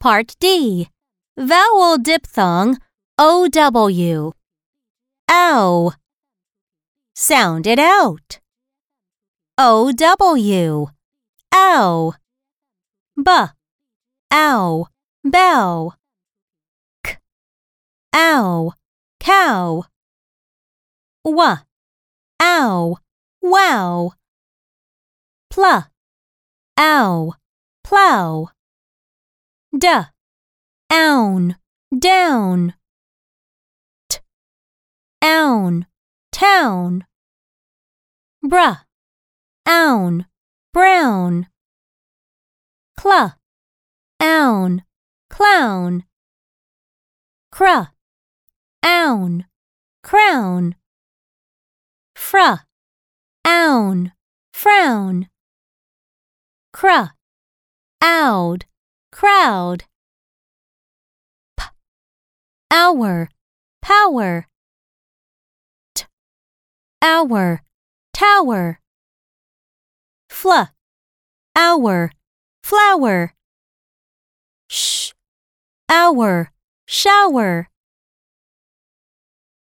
Part D. Vowel diphthong OW. Ow. Sound it out. OW. Ow. B. Ow. Bow. K. Ow. Cow. W. Ow. Wow. Pl. Ow. Plow. D. Own. Down. T. Own. Town. Br. Own. Brown. Cl. Own. Clown. Cr. Own. Crown. Fra, Own. Frown. Cr. Owd crowd. P. Hour, power. T. Hour, tower. Fl. Hour, flower. Sh. Hour, shower.